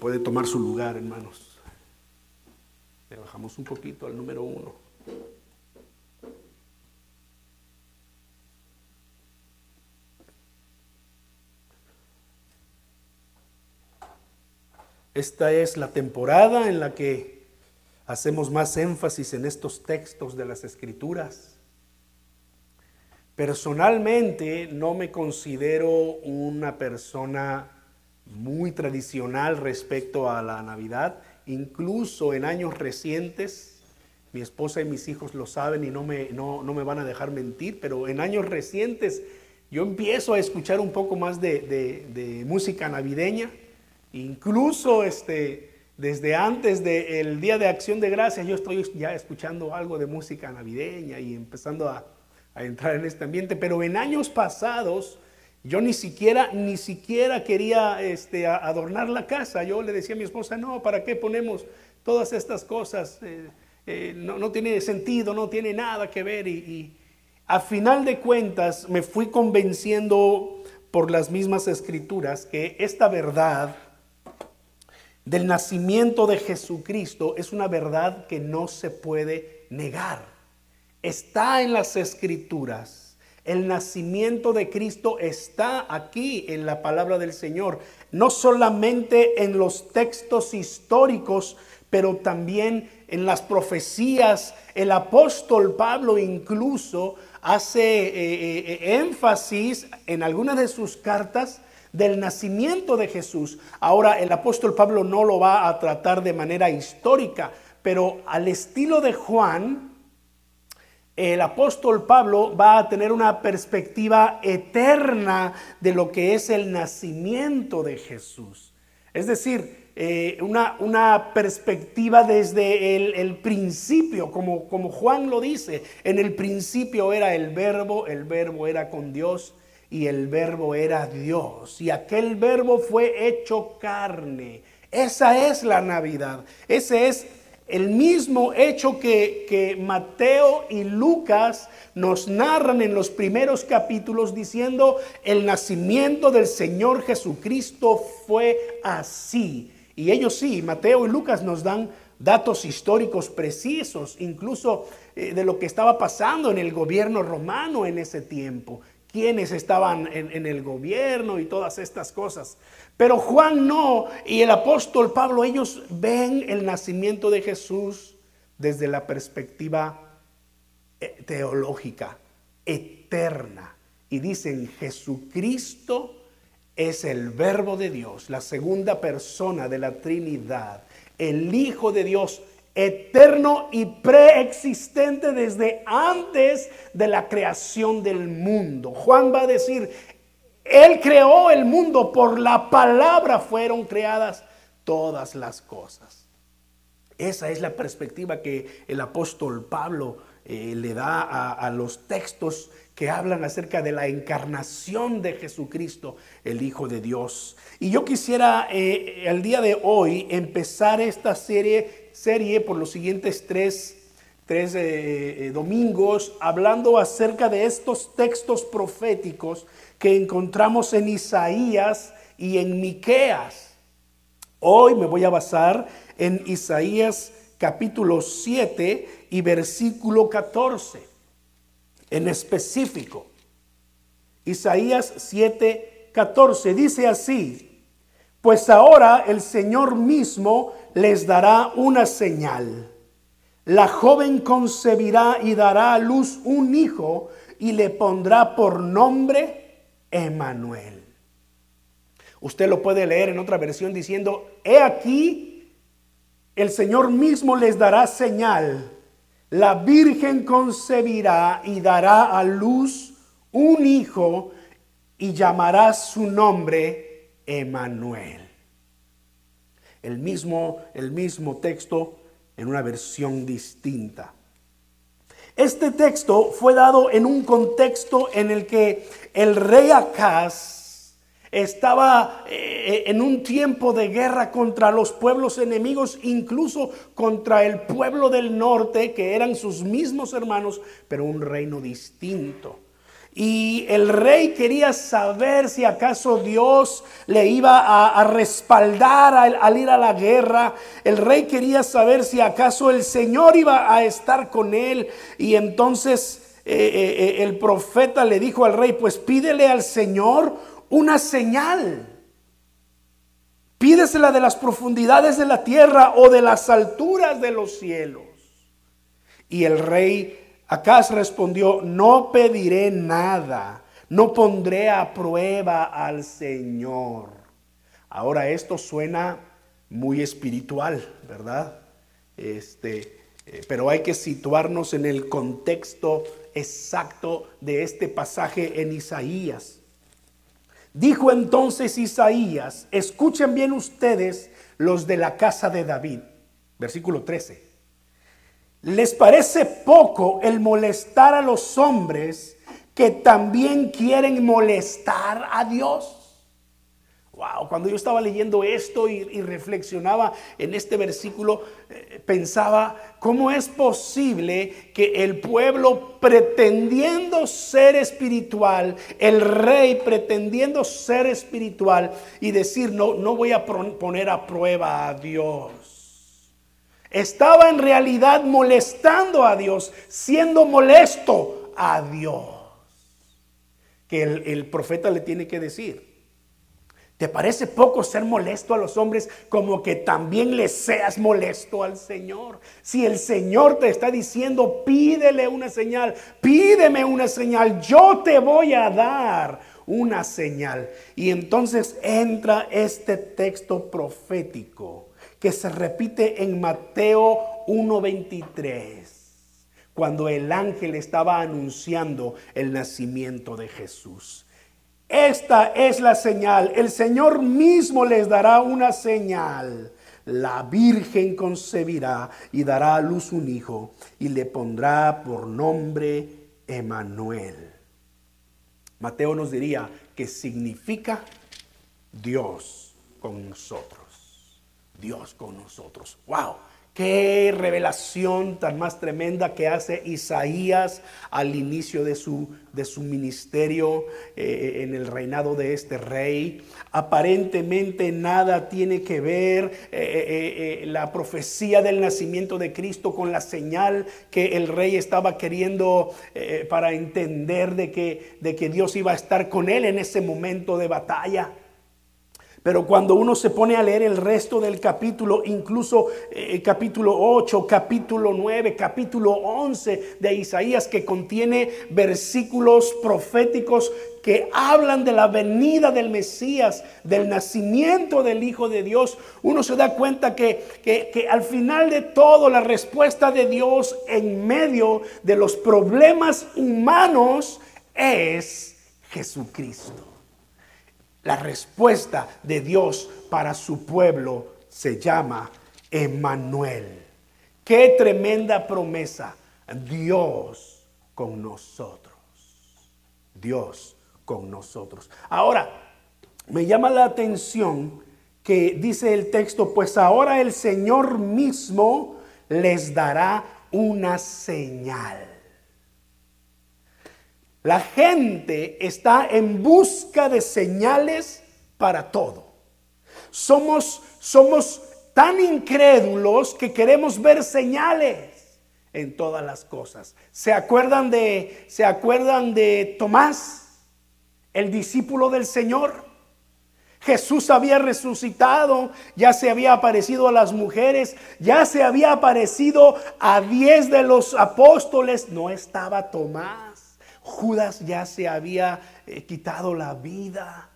Puede tomar su lugar, hermanos. Le bajamos un poquito al número uno. Esta es la temporada en la que hacemos más énfasis en estos textos de las escrituras. Personalmente no me considero una persona muy tradicional respecto a la Navidad, incluso en años recientes, mi esposa y mis hijos lo saben y no me, no, me van a dejar mentir, pero en años recientes yo empiezo a escuchar un poco más de, de música navideña Incluso este, desde antes del Día de Acción de Gracias, yo estoy ya escuchando algo de música navideña y empezando a, entrar en este ambiente. Pero en años pasados, yo ni siquiera, ni siquiera quería este, adornar la casa. Yo le decía a mi esposa, no, ¿para qué ponemos todas estas cosas? Eh, eh, no, tiene sentido, no tiene nada que ver. y a final de cuentas me fui convenciendo por las mismas escrituras que esta verdad del nacimiento de Jesucristo es una verdad que no se puede negar. Está en las escrituras. El nacimiento de Cristo está aquí en la palabra del Señor, no solamente en los textos históricos, pero también en las profecías. El apóstol Pablo incluso hace eh, eh, eh, énfasis en algunas de sus cartas del nacimiento de Jesús. Ahora el apóstol Pablo no lo va a tratar de manera histórica, pero al estilo de Juan, el apóstol Pablo va a tener una perspectiva eterna de lo que es el nacimiento de Jesús. Es decir, eh, una, una, perspectiva desde el, el principio, como, como Juan lo dice, en el principio era el verbo, el verbo era con Dios y el verbo era Dios y aquel verbo fue hecho carne. Esa es la Navidad. Ese es el mismo hecho que, que, Mateo y Lucas nos narran en los primeros capítulos diciendo el nacimiento del Señor Jesucristo fue así. Y ellos sí, Mateo y Lucas nos dan datos históricos precisos, incluso eh, de lo que estaba pasando en el gobierno romano en ese tiempo quienes estaban en, el gobierno y todas estas cosas. Pero Juan no, y el apóstol Pablo, ellos ven el nacimiento de Jesús desde la perspectiva eh, teológica, eterna. Y dicen, Jesucristo es el verbo de Dios, la segunda persona de la Trinidad, el Hijo de Dios eterno y preexistente desde antes de la creación del mundo. Juan va a decir, Él creó el mundo, por la palabra fueron creadas todas las cosas. Esa es la perspectiva que el apóstol Pablo eh, le da a, los textos que hablan acerca de la encarnación de Jesucristo, el Hijo de Dios. Y yo quisiera eh, el día de hoy empezar esta serie serie por los siguientes tres, tres eh, eh, domingos hablando acerca de estos textos proféticos que encontramos en Isaías y en Miqueas. Hoy me voy a basar en Isaías capítulo 7 y versículo 14 en específico. Isaías 7, 14 dice así, pues ahora el Señor mismo les dará una señal. La joven concebirá y dará a luz un hijo y le pondrá por nombre Emanuel. Usted lo puede leer en otra versión diciendo, he aquí, el Señor mismo les dará señal. La Virgen concebirá y dará a luz un hijo y llamará su nombre Emanuel el mismo, el mismo texto en una versión distinta. Este texto fue dado en un contexto en el que el rey Acaz estaba eh, en un tiempo de guerra contra los pueblos enemigos, incluso contra el pueblo del norte, que eran sus mismos hermanos, pero un reino distinto. Y el rey quería saber si acaso Dios le iba a, respaldar al, ir a la guerra. El rey quería saber si acaso el Señor iba a estar con él. Y entonces eh, eh, eh, el profeta le dijo al rey, pues pídele al Señor una señal. Pídesela de las profundidades de la tierra o de las alturas de los cielos. Y el rey Acaz respondió, no pediré nada, no pondré a prueba al Señor. Ahora esto suena muy espiritual, ¿verdad? Este, eh, pero hay que situarnos en el contexto exacto de este pasaje en Isaías. Dijo entonces Isaías, escuchen bien ustedes los de la casa de David, versículo 13. ¿Les parece poco el molestar a los hombres que también quieren molestar a Dios? Wow, cuando yo estaba leyendo esto y, reflexionaba en este versículo, eh, pensaba, ¿cómo es posible que el pueblo pretendiendo ser espiritual, el rey pretendiendo ser espiritual y decir, no, no voy a poner a prueba a Dios? Estaba en realidad molestando a Dios, siendo molesto a Dios. Que el, profeta le tiene que decir, ¿te parece poco ser molesto a los hombres como que también le seas molesto al Señor? Si el Señor te está diciendo, pídele una señal, pídeme una señal, yo te voy a dar una señal. Y entonces entra este texto profético que se repite en Mateo 1.23, cuando el ángel estaba anunciando el nacimiento de Jesús. Esta es la señal. El Señor mismo les dará una señal. La Virgen concebirá y dará a luz un hijo y le pondrá por nombre Emanuel. Mateo nos diría que significa Dios con nosotros. Dios con nosotros. ¡Wow! Qué revelación tan más tremenda que hace Isaías al inicio de su, de su ministerio eh, en el reinado de este rey. Aparentemente nada tiene que ver eh, eh, la profecía del nacimiento de Cristo con la señal que el rey estaba queriendo para entender de que, de que Dios iba a estar con él en ese momento de batalla. Pero cuando uno se pone a leer el resto del capítulo, incluso eh, capítulo 8, capítulo 9, capítulo 11 de Isaías, que contiene versículos proféticos que hablan de la venida del Mesías, del nacimiento del Hijo de Dios, uno se da cuenta que, que al final de todo la respuesta de Dios en medio de los problemas humanos es Jesucristo. La respuesta de Dios para su pueblo se llama Emmanuel. Qué tremenda promesa. Dios con nosotros. Dios con nosotros. Ahora, me llama la atención que dice el texto, pues ahora el Señor mismo les dará una señal. La gente está en busca de señales para todo. Somos, somos tan incrédulos que queremos ver señales en todas las cosas. ¿Se acuerdan de, se acuerdan de Tomás, el discípulo del Señor? Jesús había resucitado, ya se había aparecido a las mujeres, ya se había aparecido a diez de los apóstoles, no estaba Tomás. Judas ya se había eh, quitado la vida.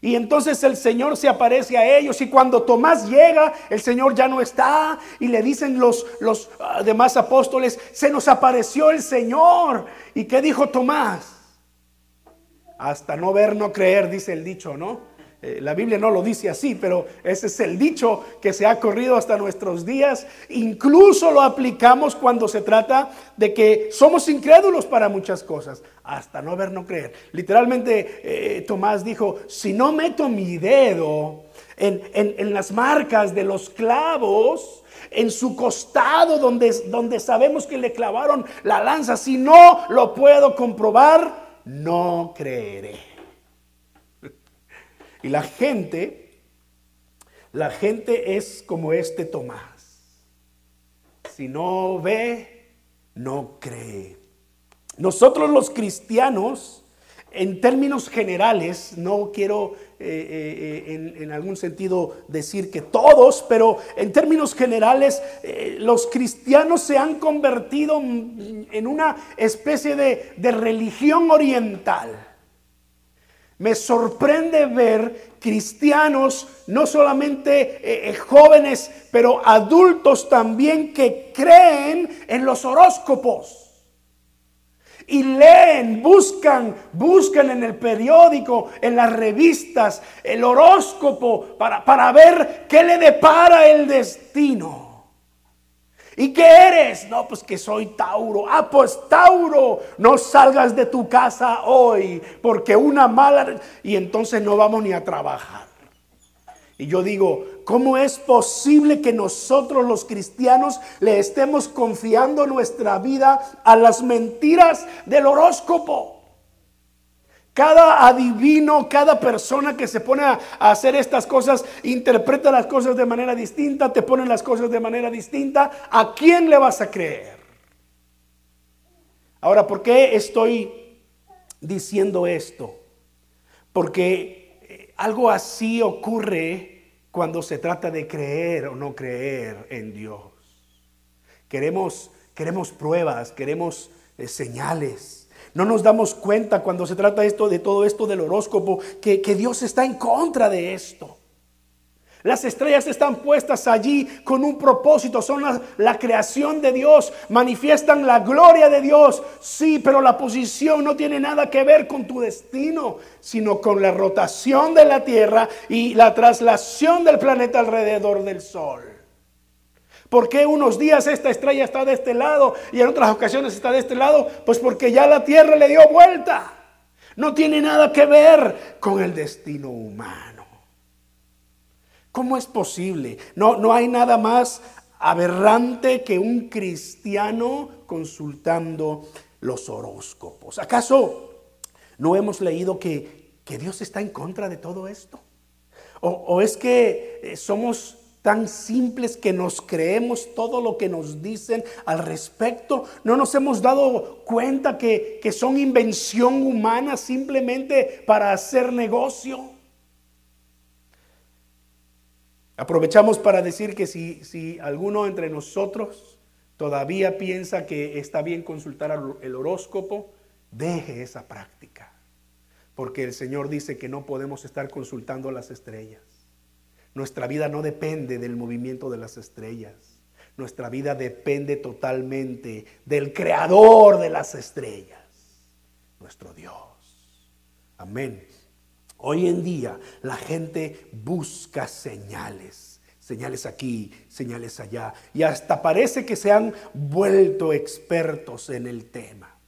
Y entonces el Señor se aparece a ellos y cuando Tomás llega, el Señor ya no está y le dicen los, los ah, demás apóstoles, se nos apareció el Señor. ¿Y qué dijo Tomás? Hasta no ver, no creer, dice el dicho, ¿no? Eh, la Biblia no lo dice así, pero ese es el dicho que se ha corrido hasta nuestros días. Incluso lo aplicamos cuando se trata de que somos incrédulos para muchas cosas, hasta no ver, no creer. Literalmente eh, Tomás dijo, si no meto mi dedo en, las marcas de los clavos, en su costado donde, donde sabemos que le clavaron la lanza. Si no lo puedo comprobar, no creeré. Y la gente, la gente es como este Tomás. Si no ve, no cree. Nosotros los cristianos, en términos generales, no quiero eh, eh, eh, en, algún sentido decir que todos, pero en términos generales, los cristianos se han convertido en una especie de religión oriental. Me sorprende ver cristianos, no solamente jóvenes, pero adultos también que creen en los horóscopos y leen, buscan, buscan en el periódico, en las revistas, el horóscopo para, para ver qué le depara el destino. ¿Y qué eres? No, pues que soy Tauro. Ah, pues Tauro, no salgas de tu casa hoy porque una mala... Y entonces no vamos ni a trabajar. Y yo digo, ¿cómo es posible que nosotros los cristianos le estemos confiando nuestra vida a las mentiras del horóscopo? Cada adivino, cada persona que se pone a hacer estas cosas, interpreta las cosas de manera distinta, te pone las cosas de manera distinta. ¿A quién le vas a creer? Ahora, ¿por qué estoy diciendo esto? Porque algo así ocurre cuando se trata de creer o no creer en Dios. Queremos, queremos pruebas, queremos eh, señales. No nos damos cuenta cuando se trata esto de todo esto del horóscopo que, que Dios está en contra de esto. Las estrellas están puestas allí con un propósito, son la, creación de Dios, manifiestan la gloria de Dios. Sí, pero la posición no tiene nada que ver con tu destino, sino con la rotación de la Tierra y la traslación del planeta alrededor del Sol. ¿Por qué unos días esta estrella está de este lado y en otras ocasiones está de este lado? Pues porque ya la Tierra le dio vuelta. No tiene nada que ver con el destino humano. ¿Cómo es posible? No, no hay nada más aberrante que un cristiano consultando los horóscopos. ¿Acaso no hemos leído que, Dios está en contra de todo esto? ¿O, ¿O, es que eh, somos tan simples que nos creemos todo lo que nos dicen al respecto? ¿No nos hemos dado cuenta que, que son invención humana simplemente para hacer negocio? Aprovechamos para decir que si, si alguno entre nosotros todavía piensa que está bien consultar el horóscopo, deje esa práctica. Porque el Señor dice que no podemos estar consultando las estrellas. Nuestra vida no depende del movimiento de las estrellas. Nuestra vida depende totalmente del creador de las estrellas, nuestro Dios. Amén. Hoy en día la gente busca señales, señales aquí, señales allá, y hasta parece que se han vuelto expertos en el tema.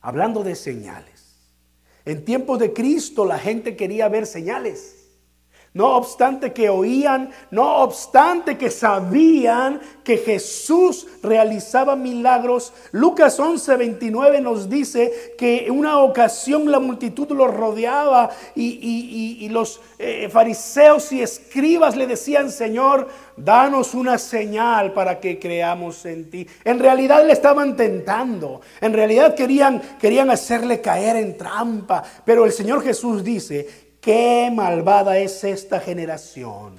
Hablando de señales, en tiempos de Cristo la gente quería ver señales. No obstante que oían, no obstante que sabían que Jesús realizaba milagros, Lucas 11, 29 nos dice que en una ocasión la multitud lo rodeaba y, los eh, fariseos y escribas le decían, Señor, danos una señal para que creamos en ti. En realidad le estaban tentando, en realidad querían, querían hacerle caer en trampa, pero el Señor Jesús dice, qué malvada es esta generación.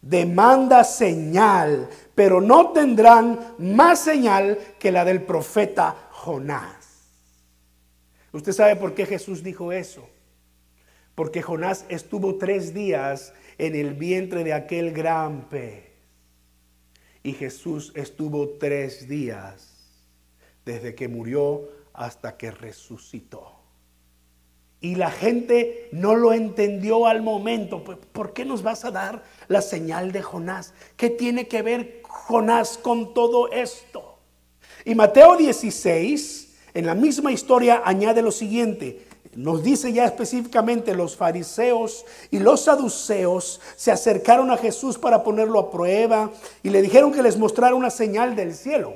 Demanda señal, pero no tendrán más señal que la del profeta Jonás. ¿Usted sabe por qué Jesús dijo eso? Porque Jonás estuvo tres días en el vientre de aquel gran pez. Y Jesús estuvo tres días desde que murió hasta que resucitó. Y la gente no lo entendió al momento. Pues, ¿Por qué nos vas a dar la señal de Jonás? ¿Qué tiene que ver Jonás con todo esto? Y Mateo 16, en la misma historia, añade lo siguiente. nos dice ya específicamente los fariseos y los saduceos se acercaron a Jesús para ponerlo a prueba y le dijeron que les mostrara una señal del cielo.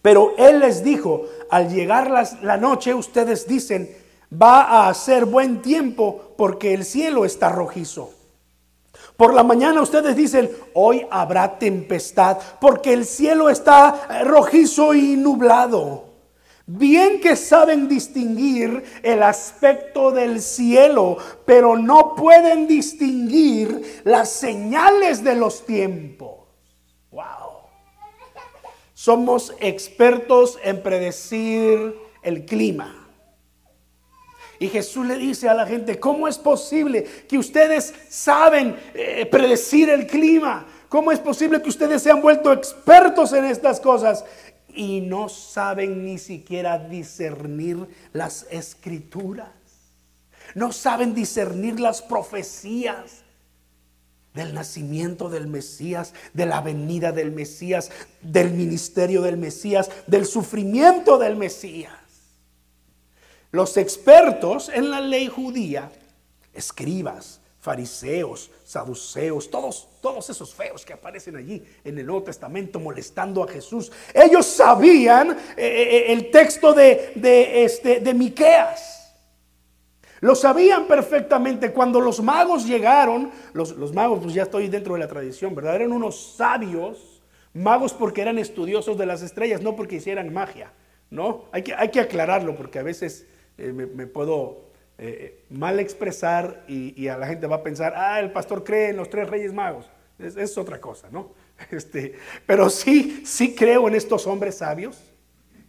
Pero él les dijo, al llegar la noche ustedes dicen, va a hacer buen tiempo porque el cielo está rojizo. Por la mañana ustedes dicen, hoy habrá tempestad porque el cielo está rojizo y nublado. Bien que saben distinguir el aspecto del cielo, pero no pueden distinguir las señales de los tiempos. Wow. Somos expertos en predecir el clima. Y Jesús le dice a la gente, ¿cómo es posible que ustedes saben eh, predecir el clima? ¿Cómo es posible que ustedes se han vuelto expertos en estas cosas y no saben ni siquiera discernir las escrituras? No saben discernir las profecías del nacimiento del Mesías, de la venida del Mesías, del ministerio del Mesías, del sufrimiento del Mesías. Los expertos en la ley judía, escribas, fariseos, saduceos, todos, todos esos feos que aparecen allí en el Nuevo Testamento molestando a Jesús, ellos sabían eh, eh, eh, el texto de, de, este, de Miqueas. Lo sabían perfectamente. Cuando los magos llegaron, los, los magos, pues ya estoy dentro de la tradición, ¿verdad? Eran unos sabios, magos porque eran estudiosos de las estrellas, no porque hicieran magia, ¿no? Hay que, hay que aclararlo porque a veces eh, me, puedo eh, mal expresar y, a la gente va a pensar, ah, el pastor cree en los tres reyes magos. Es, otra cosa, ¿no? Este, pero sí, sí creo en estos hombres sabios,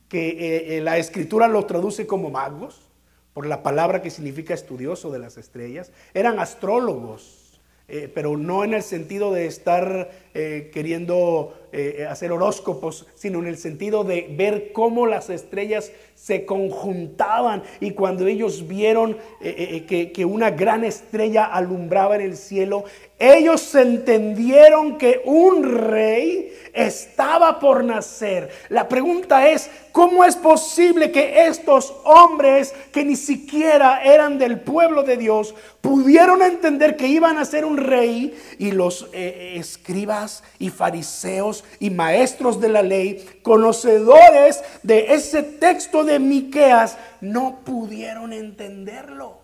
que eh, la escritura los traduce como magos, por la palabra que significa estudioso de las estrellas. Eran astrólogos eh, pero no en el sentido de estar eh, queriendo eh, hacer horóscopos, sino en el sentido de ver cómo las estrellas se conjuntaban y cuando ellos vieron que, que una gran estrella alumbraba en el cielo, ellos entendieron que un rey estaba por nacer. La pregunta es, ¿cómo es posible que estos hombres que ni siquiera eran del pueblo de Dios pudieron entender que iban a ser un rey y los eh, escribas y fariseos y maestros de la ley, conocedores de ese texto de Miqueas, no pudieron entenderlo?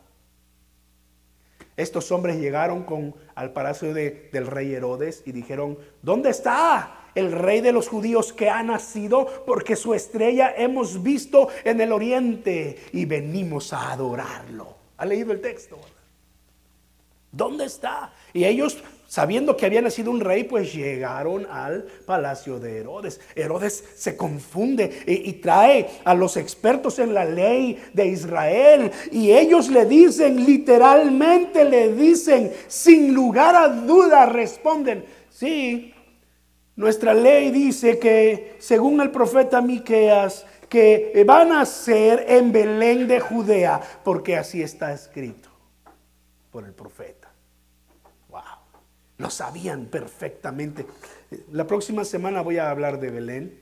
Estos hombres llegaron con, al palacio de, del rey Herodes y dijeron, ¿dónde está? el rey de los judíos que ha nacido, porque su estrella hemos visto en el oriente y venimos a adorarlo. ¿Ha leído el texto? ¿Dónde está? Y ellos, sabiendo que había nacido un rey, pues llegaron al palacio de Herodes. Herodes se confunde y, trae a los expertos en la ley de Israel. Y ellos le dicen, literalmente le dicen, sin lugar a duda, responden, sí, nuestra ley dice que, según el profeta Miqueas, que van a ser en Belén de Judea, porque así está escrito por el profeta. Lo sabían perfectamente. La próxima semana voy a hablar de Belén.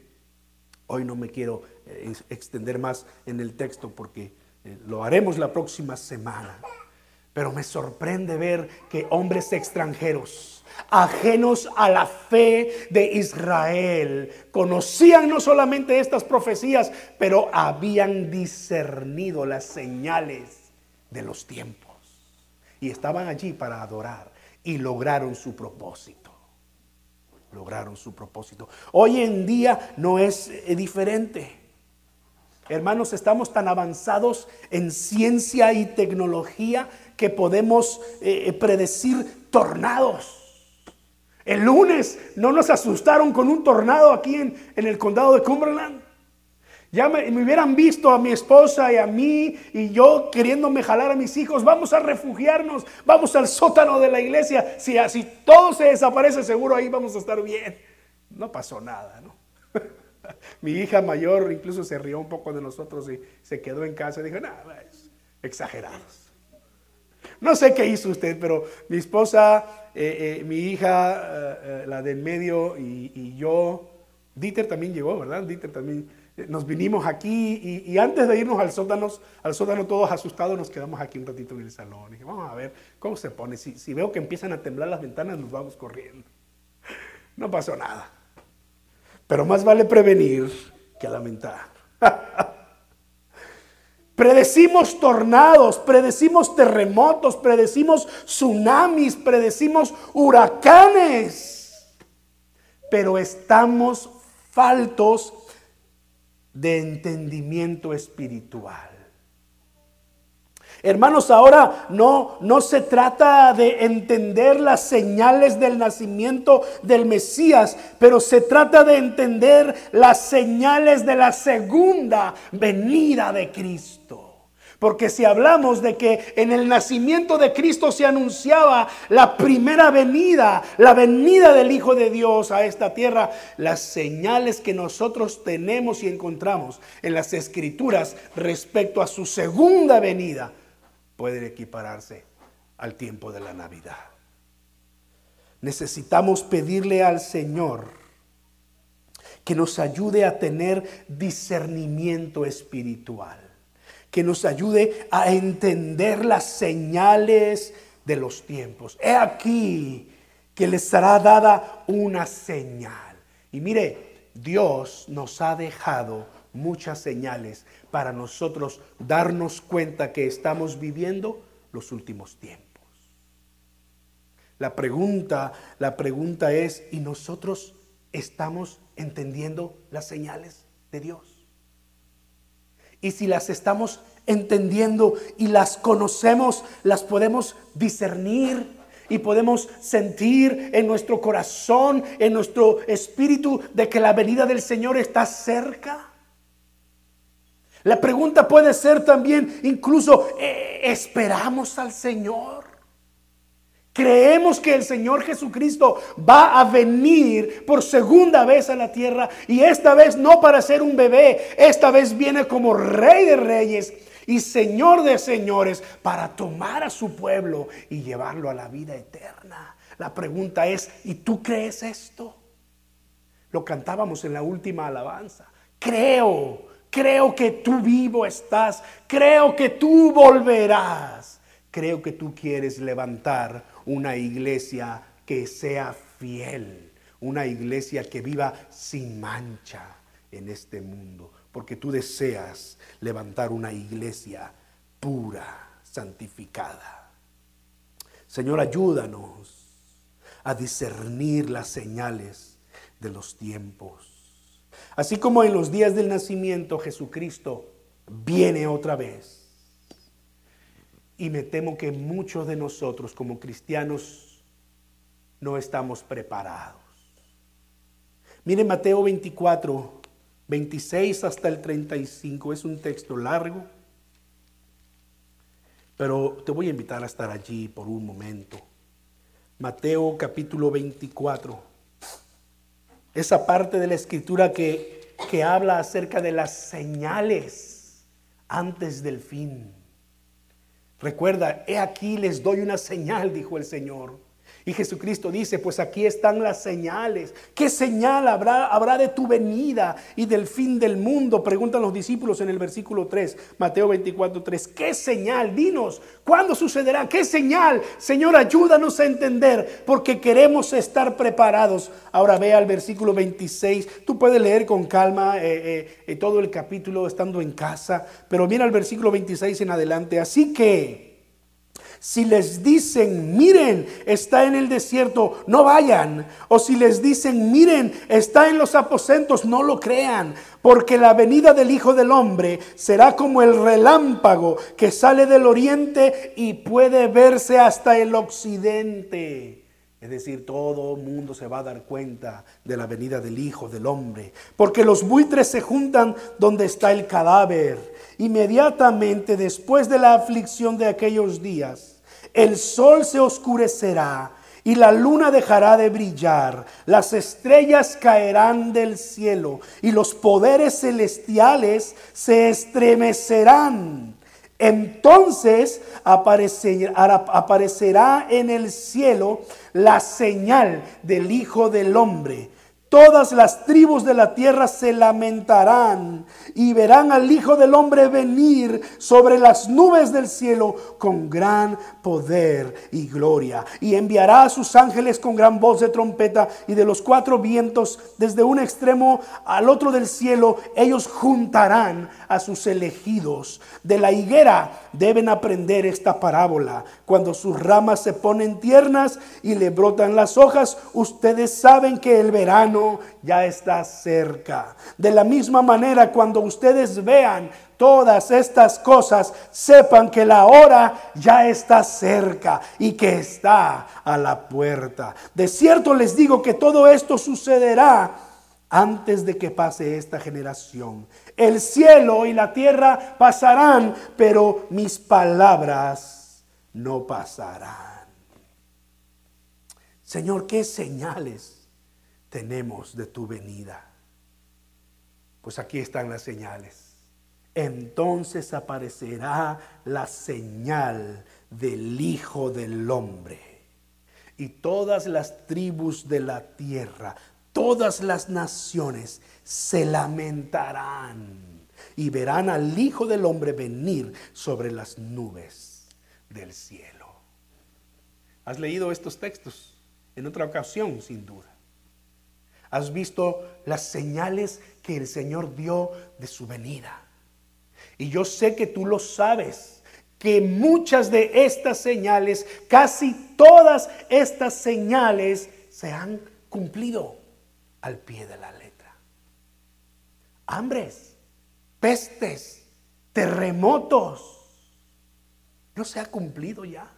Hoy no me quiero eh, extender más en el texto porque eh, lo haremos la próxima semana. Pero me sorprende ver que hombres extranjeros, ajenos a la fe de Israel. Conocían no solamente estas profecías, pero habían discernido las señales de los tiempos. Y estaban allí para adorar y lograron su propósito. Lograron su propósito. Hoy en día no es eh, diferente. Hermanos, estamos tan avanzados en ciencia y tecnología que podemos eh, predecir tornados el lunes no nos asustaron con un tornado aquí en, el condado de Cumberland. Ya me, hubieran visto a mi esposa y a mí y yo queriéndome jalar a mis hijos. Vamos a refugiarnos, vamos al sótano de la iglesia. Si así todo se desaparece, seguro ahí vamos a estar bien. No pasó nada, ¿no? mi hija mayor incluso se rió un poco de nosotros y se quedó en casa y dijo, nada, es exagerados. No sé qué hizo usted, pero mi esposa, eh, eh, mi hija, eh, la del medio y, yo, Dieter también llegó, ¿verdad? Dieter también nos vinimos aquí y, antes de irnos al sótano, al sótano todos asustados, nos quedamos aquí un ratito en el salón. Y dije, vamos a ver cómo se pone. Si, si veo que empiezan a temblar las ventanas, nos vamos corriendo. No pasó nada. Pero más vale prevenir que lamentar. Predecimos tornados, predecimos terremotos, predecimos tsunamis, predecimos huracanes. Pero estamos faltos de entendimiento espiritual. Hermanos, ahora no, no se trata de entender las señales del nacimiento del Mesías, pero se trata de entender las señales de la segunda venida de Cristo. Porque si hablamos de que en el nacimiento de Cristo se anunciaba la primera venida, la venida del Hijo de Dios a esta tierra, las señales que nosotros tenemos y encontramos en las escrituras respecto a su segunda venida pueden equipararse al tiempo de la Navidad. Necesitamos pedirle al Señor que nos ayude a tener discernimiento espiritual que nos ayude a entender las señales de los tiempos. He aquí que les será dada una señal. Y mire, Dios nos ha dejado muchas señales para nosotros darnos cuenta que estamos viviendo los últimos tiempos. La pregunta, la pregunta es, ¿y nosotros estamos entendiendo las señales de Dios? Y si las estamos entendiendo y las conocemos, las podemos discernir y podemos sentir en nuestro corazón, en nuestro espíritu, de que la venida del Señor está cerca. La pregunta puede ser también, incluso, eh, ¿esperamos al Señor? Creemos que el Señor Jesucristo va a venir por segunda vez a la tierra y esta vez no para ser un bebé, esta vez viene como rey de reyes y señor de señores para tomar a su pueblo y llevarlo a la vida eterna. La pregunta es, ¿y tú crees esto? Lo cantábamos en la última alabanza. Creo, creo que tú vivo estás, creo que tú volverás, creo que tú quieres levantar una iglesia que sea fiel, una iglesia que viva sin mancha en este mundo, porque tú deseas levantar una iglesia pura, santificada. Señor, ayúdanos a discernir las señales de los tiempos. Así como en los días del nacimiento Jesucristo viene otra vez y me temo que muchos de nosotros como cristianos no estamos preparados. Mire Mateo 24, 26 hasta el 35. Es un texto largo, pero te voy a invitar a estar allí por un momento. Mateo capítulo 24. Esa parte de la escritura que, que habla acerca de las señales antes del fin. Recuerda, he aquí les doy una señal, dijo el Señor. Y Jesucristo dice, pues aquí están las señales. ¿Qué señal habrá, habrá de tu venida y del fin del mundo? Preguntan los discípulos en el versículo 3, Mateo 24, 3. ¿Qué señal? Dinos, ¿cuándo sucederá? ¿Qué señal? Señor, ayúdanos a entender porque queremos estar preparados. Ahora ve al versículo 26. Tú puedes leer con calma eh, eh, eh, todo el capítulo estando en casa, pero mira el versículo 26 en adelante. Así que... Si les dicen, miren, está en el desierto, no vayan. O si les dicen, miren, está en los aposentos, no lo crean. Porque la venida del Hijo del Hombre será como el relámpago que sale del oriente y puede verse hasta el occidente. Es decir, todo mundo se va a dar cuenta de la venida del Hijo del Hombre. Porque los buitres se juntan donde está el cadáver. Inmediatamente después de la aflicción de aquellos días, el sol se oscurecerá y la luna dejará de brillar, las estrellas caerán del cielo y los poderes celestiales se estremecerán. Entonces aparecerá en el cielo la señal del Hijo del Hombre. Todas las tribus de la tierra se lamentarán y verán al Hijo del Hombre venir sobre las nubes del cielo con gran poder y gloria. Y enviará a sus ángeles con gran voz de trompeta y de los cuatro vientos desde un extremo al otro del cielo. Ellos juntarán a sus elegidos. De la higuera deben aprender esta parábola. Cuando sus ramas se ponen tiernas y le brotan las hojas, ustedes saben que el verano ya está cerca. De la misma manera, cuando ustedes vean todas estas cosas, sepan que la hora ya está cerca y que está a la puerta. De cierto les digo que todo esto sucederá antes de que pase esta generación. El cielo y la tierra pasarán, pero mis palabras no pasarán. Señor, ¿qué señales tenemos de tu venida? Pues aquí están las señales. Entonces aparecerá la señal del Hijo del Hombre. Y todas las tribus de la tierra, todas las naciones se lamentarán y verán al Hijo del Hombre venir sobre las nubes del cielo. ¿Has leído estos textos en otra ocasión, sin duda? Has visto las señales que el Señor dio de su venida. Y yo sé que tú lo sabes, que muchas de estas señales, casi todas estas señales se han cumplido al pie de la letra. Hambres, pestes, terremotos. ¿No se ha cumplido ya?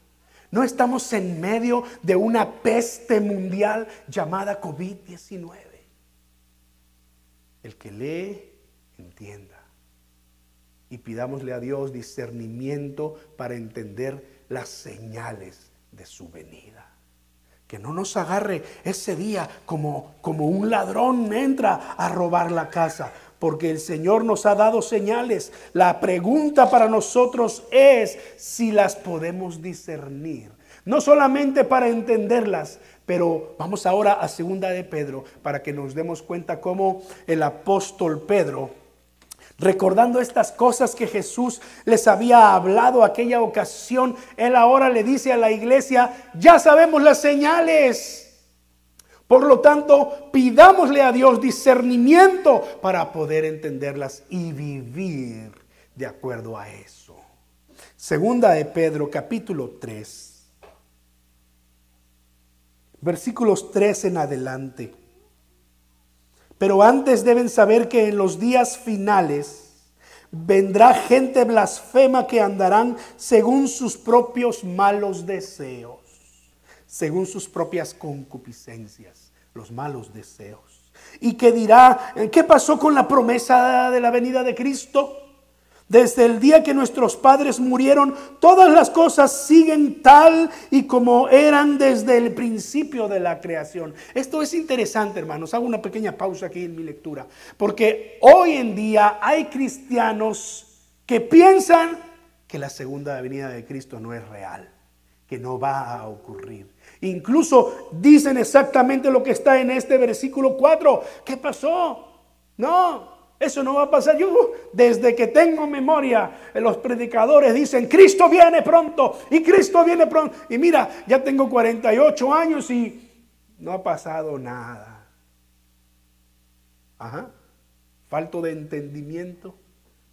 No estamos en medio de una peste mundial llamada COVID-19. El que lee, entienda. Y pidámosle a Dios discernimiento para entender las señales de su venida. Que no nos agarre ese día como, como un ladrón entra a robar la casa porque el Señor nos ha dado señales. La pregunta para nosotros es si las podemos discernir. No solamente para entenderlas, pero vamos ahora a segunda de Pedro para que nos demos cuenta cómo el apóstol Pedro recordando estas cosas que Jesús les había hablado aquella ocasión, él ahora le dice a la iglesia, ya sabemos las señales. Por lo tanto, pidámosle a Dios discernimiento para poder entenderlas y vivir de acuerdo a eso. Segunda de Pedro, capítulo 3, versículos 3 en adelante. Pero antes deben saber que en los días finales vendrá gente blasfema que andarán según sus propios malos deseos según sus propias concupiscencias, los malos deseos. Y que dirá, ¿qué pasó con la promesa de la venida de Cristo? Desde el día que nuestros padres murieron, todas las cosas siguen tal y como eran desde el principio de la creación. Esto es interesante, hermanos. Hago una pequeña pausa aquí en mi lectura. Porque hoy en día hay cristianos que piensan que la segunda venida de Cristo no es real, que no va a ocurrir. Incluso dicen exactamente lo que está en este versículo 4. ¿Qué pasó? No, eso no va a pasar. Yo, desde que tengo memoria, los predicadores dicen, Cristo viene pronto y Cristo viene pronto. Y mira, ya tengo 48 años y no ha pasado nada. Ajá. Falto de entendimiento,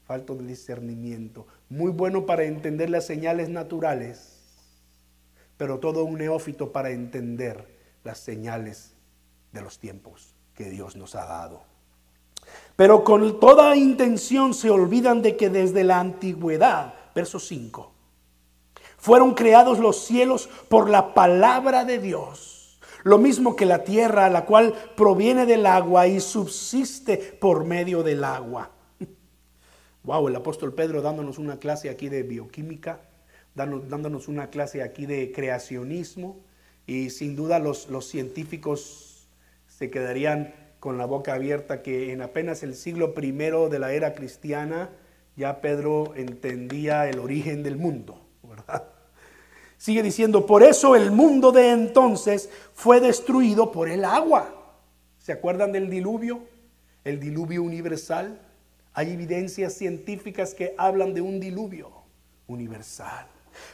falto de discernimiento. Muy bueno para entender las señales naturales pero todo un neófito para entender las señales de los tiempos que Dios nos ha dado. Pero con toda intención se olvidan de que desde la antigüedad, verso 5, fueron creados los cielos por la palabra de Dios, lo mismo que la tierra, la cual proviene del agua y subsiste por medio del agua. Wow, el apóstol Pedro dándonos una clase aquí de bioquímica dándonos una clase aquí de creacionismo y sin duda los, científicos se quedarían con la boca abierta que en apenas el siglo primero de la era cristiana ya Pedro entendía el origen del mundo, ¿verdad? Sigue diciendo, por eso el mundo de entonces fue destruido por el agua. ¿Se acuerdan del diluvio? El diluvio universal. Hay evidencias científicas que hablan de un diluvio universal.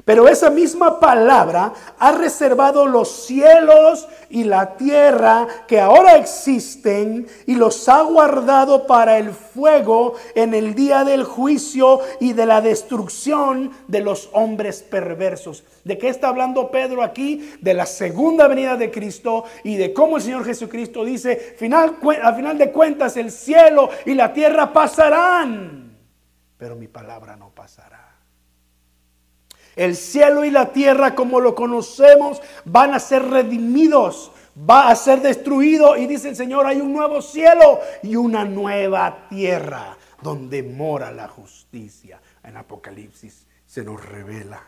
Pero esa misma palabra ha reservado los cielos y la tierra que ahora existen y los ha guardado para el fuego en el día del juicio y de la destrucción de los hombres perversos. ¿De qué está hablando Pedro aquí? De la segunda venida de Cristo y de cómo el Señor Jesucristo dice, final, a final de cuentas el cielo y la tierra pasarán, pero mi palabra no pasará. El cielo y la tierra como lo conocemos van a ser redimidos, va a ser destruido y dice el Señor, hay un nuevo cielo y una nueva tierra donde mora la justicia. En Apocalipsis se nos revela.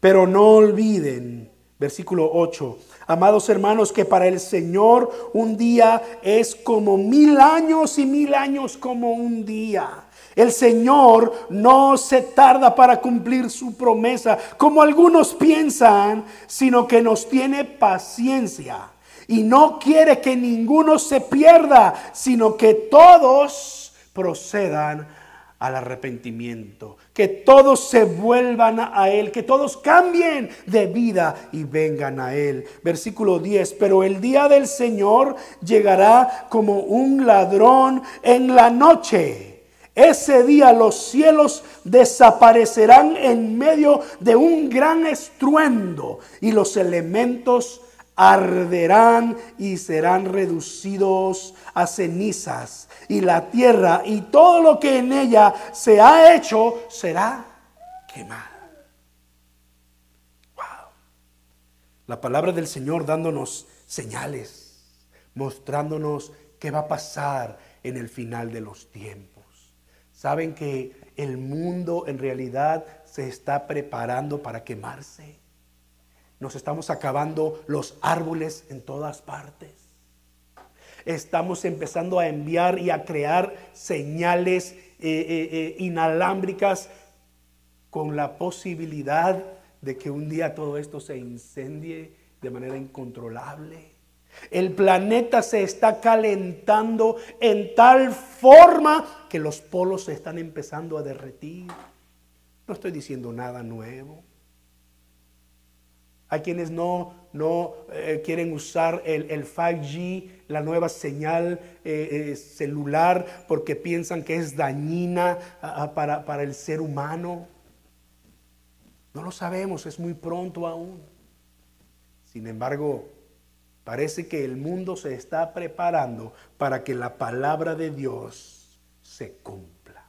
Pero no olviden, versículo 8, amados hermanos, que para el Señor un día es como mil años y mil años como un día. El Señor no se tarda para cumplir su promesa, como algunos piensan, sino que nos tiene paciencia. Y no quiere que ninguno se pierda, sino que todos procedan al arrepentimiento, que todos se vuelvan a Él, que todos cambien de vida y vengan a Él. Versículo 10, pero el día del Señor llegará como un ladrón en la noche ese día los cielos desaparecerán en medio de un gran estruendo y los elementos arderán y serán reducidos a cenizas y la tierra y todo lo que en ella se ha hecho será quemado. Wow. La palabra del Señor dándonos señales, mostrándonos qué va a pasar en el final de los tiempos. ¿Saben que el mundo en realidad se está preparando para quemarse? Nos estamos acabando los árboles en todas partes. Estamos empezando a enviar y a crear señales eh, eh, eh, inalámbricas con la posibilidad de que un día todo esto se incendie de manera incontrolable. El planeta se está calentando en tal forma que los polos se están empezando a derretir. No estoy diciendo nada nuevo. Hay quienes no, no eh, quieren usar el, 5G, la nueva señal eh, eh, celular, porque piensan que es dañina para, para el ser humano. No lo sabemos, es muy pronto aún. Sin embargo, Parece que el mundo se está preparando para que la palabra de Dios se cumpla.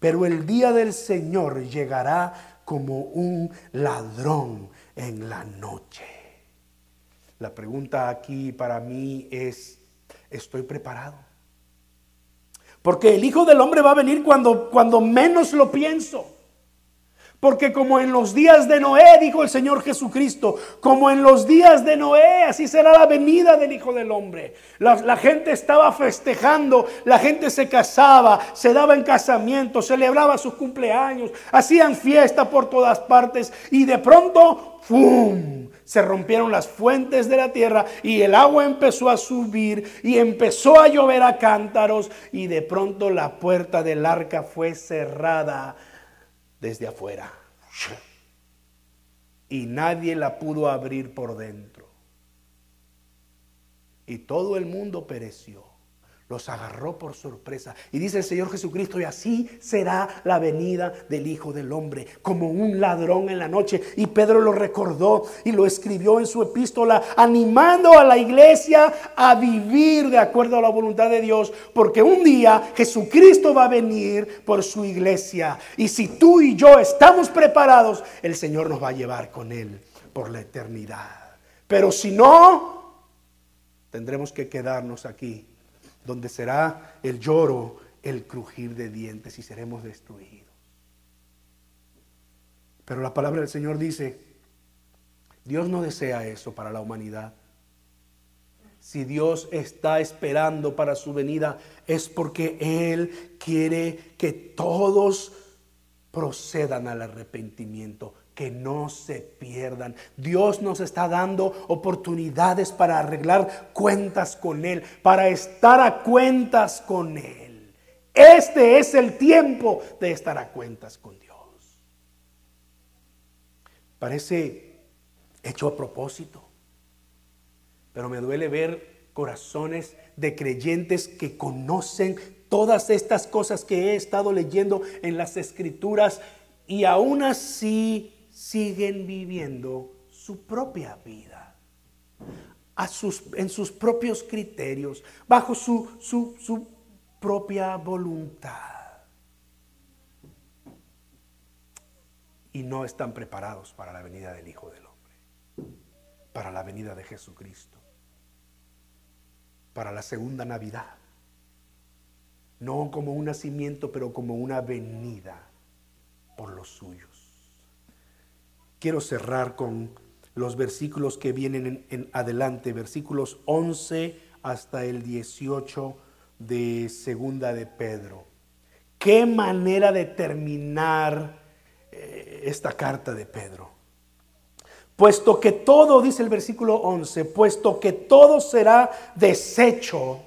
Pero el día del Señor llegará como un ladrón en la noche. La pregunta aquí para mí es, ¿estoy preparado? Porque el Hijo del Hombre va a venir cuando, cuando menos lo pienso. Porque como en los días de Noé, dijo el Señor Jesucristo, como en los días de Noé, así será la venida del Hijo del Hombre. La, gente estaba festejando, la gente se casaba, se daba en casamiento, celebraba sus cumpleaños, hacían fiesta por todas partes y de pronto, ¡fum! se rompieron las fuentes de la tierra y el agua empezó a subir y empezó a llover a cántaros y de pronto la puerta del arca fue cerrada desde afuera. Y nadie la pudo abrir por dentro. Y todo el mundo pereció los agarró por sorpresa. Y dice el Señor Jesucristo, y así será la venida del Hijo del Hombre, como un ladrón en la noche. Y Pedro lo recordó y lo escribió en su epístola, animando a la iglesia a vivir de acuerdo a la voluntad de Dios, porque un día Jesucristo va a venir por su iglesia. Y si tú y yo estamos preparados, el Señor nos va a llevar con Él por la eternidad. Pero si no, tendremos que quedarnos aquí donde será el lloro, el crujir de dientes y seremos destruidos. Pero la palabra del Señor dice, Dios no desea eso para la humanidad. Si Dios está esperando para su venida es porque Él quiere que todos procedan al arrepentimiento, que no se pierdan. Dios nos está dando oportunidades para arreglar cuentas con Él, para estar a cuentas con Él. Este es el tiempo de estar a cuentas con Dios. Parece hecho a propósito, pero me duele ver corazones de creyentes que conocen todas estas cosas que he estado leyendo en las escrituras y aún así siguen viviendo su propia vida. A sus, en sus propios criterios, bajo su, su, su propia voluntad. Y no están preparados para la venida del Hijo del Hombre, para la venida de Jesucristo, para la segunda Navidad. No como un nacimiento, pero como una venida por los suyos quiero cerrar con los versículos que vienen en, adelante, versículos 11 hasta el 18 de Segunda de Pedro. Qué manera de terminar eh, esta carta de Pedro. Puesto que todo, dice el versículo 11, puesto que todo será deshecho,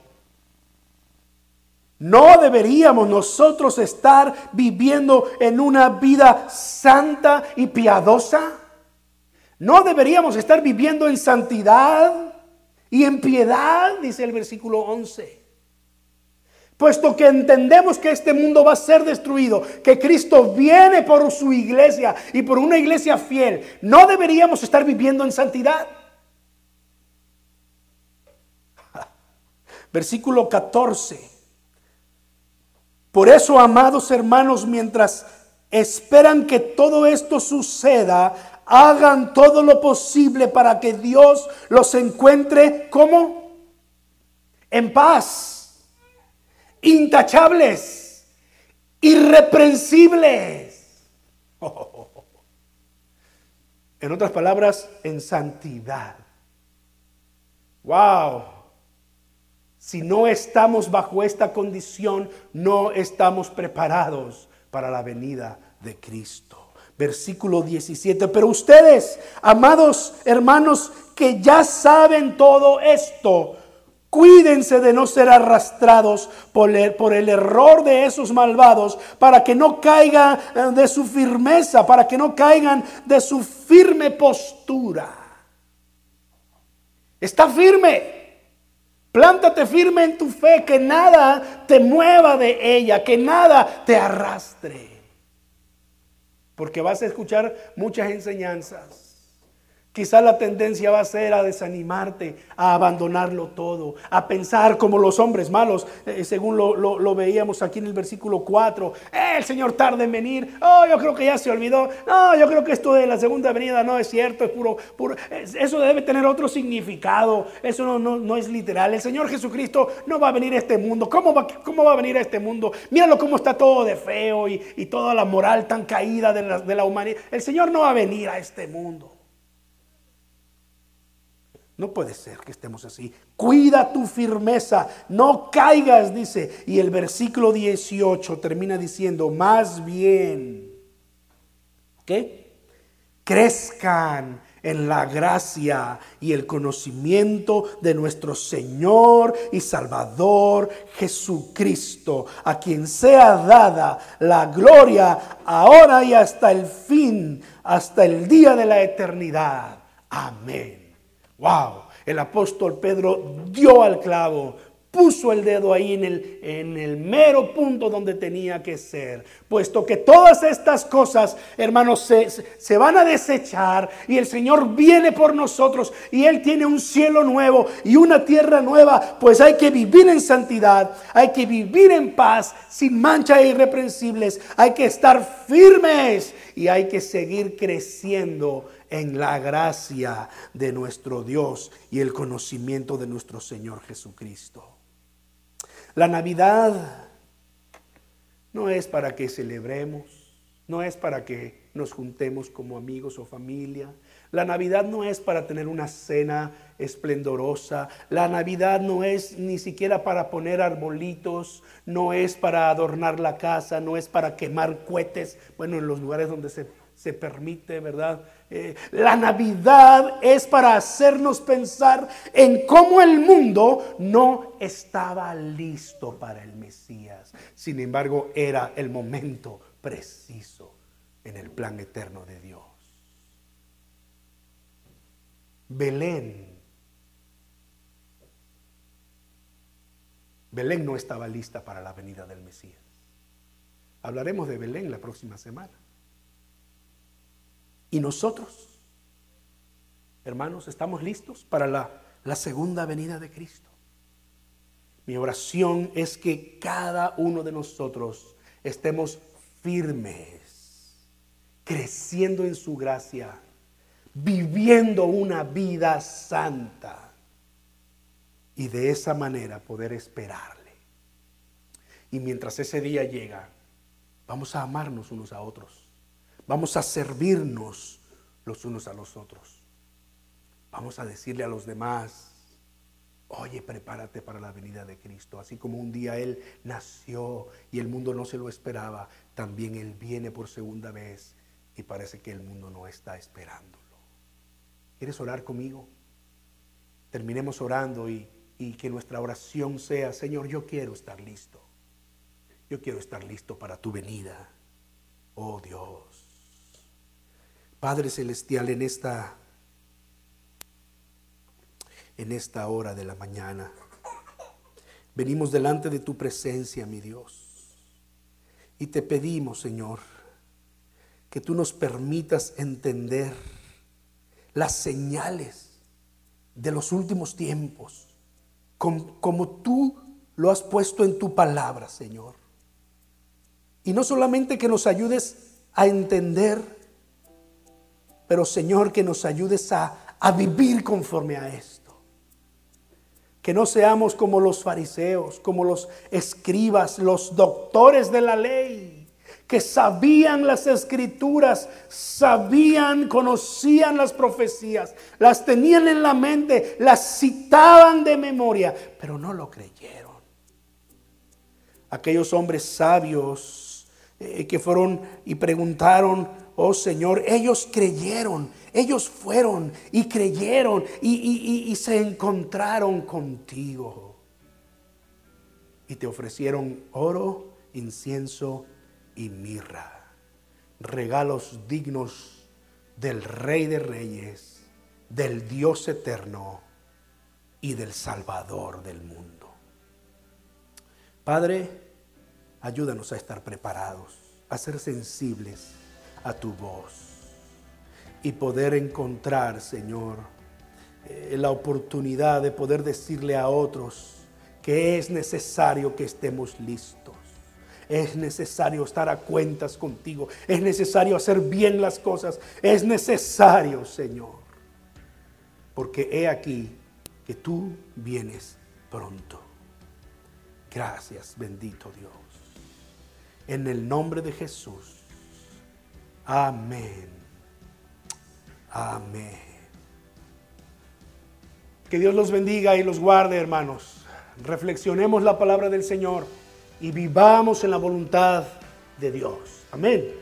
no deberíamos nosotros estar viviendo en una vida santa y piadosa. No deberíamos estar viviendo en santidad y en piedad, dice el versículo 11. Puesto que entendemos que este mundo va a ser destruido, que Cristo viene por su iglesia y por una iglesia fiel, no deberíamos estar viviendo en santidad. Versículo 14. Por eso, amados hermanos, mientras esperan que todo esto suceda, hagan todo lo posible para que Dios los encuentre como en paz, intachables, irreprensibles. En otras palabras, en santidad. Wow. Si no estamos bajo esta condición, no estamos preparados para la venida de Cristo. Versículo 17. Pero ustedes, amados hermanos, que ya saben todo esto, Cuídense de no ser arrastrados por el, por el, error de esos malvados, para que no caigan eh, de su firmeza, para que no caigan de su firme postura. Está firme. Plántate firme en tu fe, que nada te mueva de ella, que nada te arrastre. Porque vas a escuchar muchas enseñanzas Quizá la tendencia va a ser a desanimarte, a abandonarlo todo, a pensar como los hombres malos, eh, según lo, veíamos aquí en el versículo 4. Eh, el Señor tarde en venir. Oh, yo creo que ya se olvidó. No, yo creo que esto de la segunda venida no es cierto, es puro, puro. Eso debe tener otro significado. Eso no, no, es literal. El Señor Jesucristo no va a venir a este mundo. ¿Cómo va, cómo va a venir a este mundo? Míralo cómo está todo de feo y, toda la moral tan caída de la, de la humanidad. El Señor no va a venir a este mundo. No puede ser que estemos así. Cuida tu firmeza, no caigas, dice. Y el versículo 18 termina diciendo, más bien, ¿qué? Crezcan en la gracia y el conocimiento de nuestro Señor y Salvador Jesucristo, a quien sea dada la gloria ahora y hasta el fin, hasta el día de la eternidad. Amén. Wow, el apóstol Pedro dio al clavo, puso el dedo ahí en el, en el mero punto donde tenía que ser, puesto que todas estas cosas, hermanos, se, se van a desechar y el Señor viene por nosotros y Él tiene un cielo nuevo y una tierra nueva, pues hay que vivir en santidad, hay que vivir en paz, sin mancha e irreprensibles, hay que estar firmes y hay que seguir creciendo en la gracia de nuestro Dios y el conocimiento de nuestro Señor Jesucristo. La Navidad no es para que celebremos, no es para que nos juntemos como amigos o familia. La Navidad no es para tener una cena esplendorosa. La Navidad no es ni siquiera para poner arbolitos, no es para adornar la casa, no es para quemar cohetes. Bueno, en los lugares donde se se permite, ¿verdad? Eh, la Navidad es para hacernos pensar en cómo el mundo no estaba listo para el Mesías. Sin embargo, era el momento preciso en el plan eterno de Dios. Belén. Belén no estaba lista para la venida del Mesías. Hablaremos de Belén la próxima semana. ¿Y nosotros? Hermanos, ¿estamos listos para la, la segunda venida de Cristo? Mi oración es que cada uno de nosotros estemos firmes, creciendo en su gracia, viviendo una vida santa y de esa manera poder esperarle. Y mientras ese día llega, vamos a amarnos unos a otros Vamos a servirnos los unos a los otros. Vamos a decirle a los demás, oye, prepárate para la venida de Cristo. Así como un día Él nació y el mundo no se lo esperaba, también Él viene por segunda vez y parece que el mundo no está esperándolo. ¿Quieres orar conmigo? Terminemos orando y, que nuestra oración sea, Señor, yo quiero estar listo. Yo quiero estar listo para tu venida. Oh Dios. Padre Celestial, en esta, en esta hora de la mañana, venimos delante de tu presencia, mi Dios, y te pedimos, Señor, que tú nos permitas entender las señales de los últimos tiempos, como, como tú lo has puesto en tu palabra, Señor. Y no solamente que nos ayudes a entender, pero Señor, que nos ayudes a, a vivir conforme a esto. Que no seamos como los fariseos, como los escribas, los doctores de la ley, que sabían las escrituras, sabían, conocían las profecías, las tenían en la mente, las citaban de memoria, pero no lo creyeron. Aquellos hombres sabios eh, que fueron y preguntaron, oh Señor, ellos creyeron, ellos fueron y creyeron y, se encontraron contigo. Y te ofrecieron oro, incienso y mirra, regalos dignos del Rey de Reyes, del Dios eterno y del Salvador del mundo. Padre, ayúdanos a estar preparados, a ser sensibles a tu voz y poder encontrar, Señor, eh, la oportunidad de poder decirle a otros que es necesario que estemos listos. Es necesario estar a cuentas contigo. Es necesario hacer bien las cosas. Es necesario, Señor. Porque he aquí que tú vienes pronto. Gracias, bendito Dios. En el nombre de Jesús. Amén. Amén. Que Dios los bendiga y los guarde, hermanos. Reflexionemos la palabra del Señor y vivamos en la voluntad de Dios. Amén.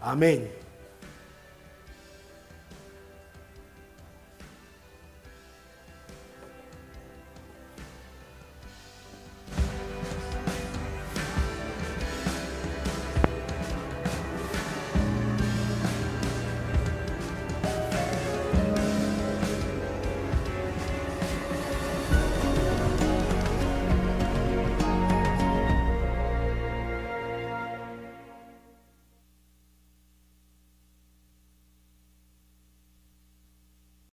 Amén.